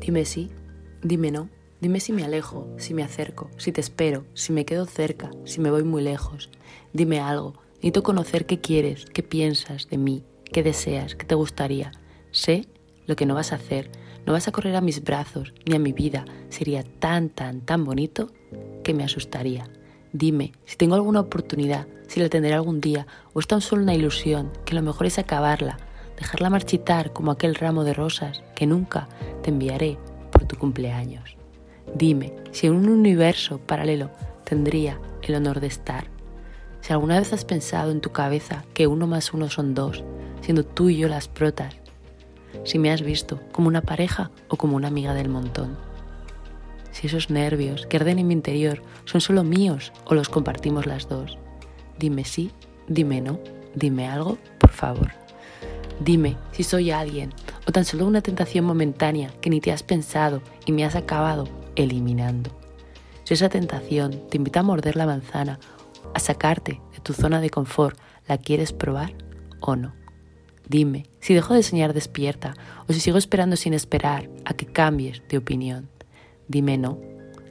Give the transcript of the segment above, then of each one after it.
Dime sí, dime no, dime si me alejo, si me acerco, si te espero, si me quedo cerca, si me voy muy lejos. Dime algo, necesito conocer qué quieres, qué piensas de mí, qué deseas, qué te gustaría. Sé lo que no vas a hacer, no vas a correr a mis brazos ni a mi vida. Sería tan, tan, tan bonito que me asustaría. Dime si tengo alguna oportunidad, si la tendré algún día, o es tan solo una ilusión, que lo mejor es acabarla, dejarla marchitar como aquel ramo de rosas que nunca te enviaré por tu cumpleaños. Dime si en un universo paralelo tendría el honor de estar. Si alguna vez has pensado en tu cabeza que uno más uno son dos, siendo tú y yo las protas. Si me has visto como una pareja o como una amiga del montón. Si esos nervios que arden en mi interior son solo míos o los compartimos las dos. Dime sí, dime no, dime algo, por favor. Dime si soy alguien o tan solo una tentación momentánea que ni te has pensado y me has acabado eliminando. Si esa tentación te invita a morder la manzana, a sacarte de tu zona de confort, ¿la quieres probar o no? Dime si dejo de soñar despierta o si sigo esperando sin esperar a que cambies de opinión. Dime no,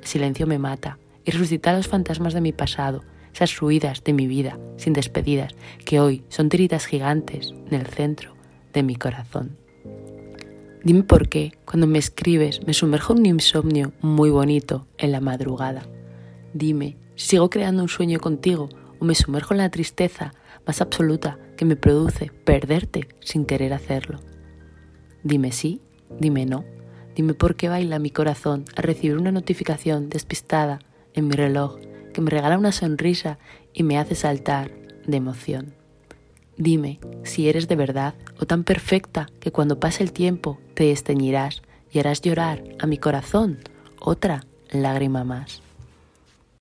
el silencio me mata y resucita los fantasmas de mi pasado esas ruidas de mi vida sin despedidas que hoy son tiritas gigantes en el centro de mi corazón. Dime por qué, cuando me escribes, me sumerjo en un insomnio muy bonito en la madrugada. Dime si sigo creando un sueño contigo o me sumerjo en la tristeza más absoluta que me produce perderte sin querer hacerlo. Dime sí, dime no. Dime por qué baila mi corazón al recibir una notificación despistada en mi reloj que me regala una sonrisa y me hace saltar de emoción. Dime si eres de verdad o tan perfecta que cuando pase el tiempo te esteñirás y harás llorar a mi corazón otra lágrima más.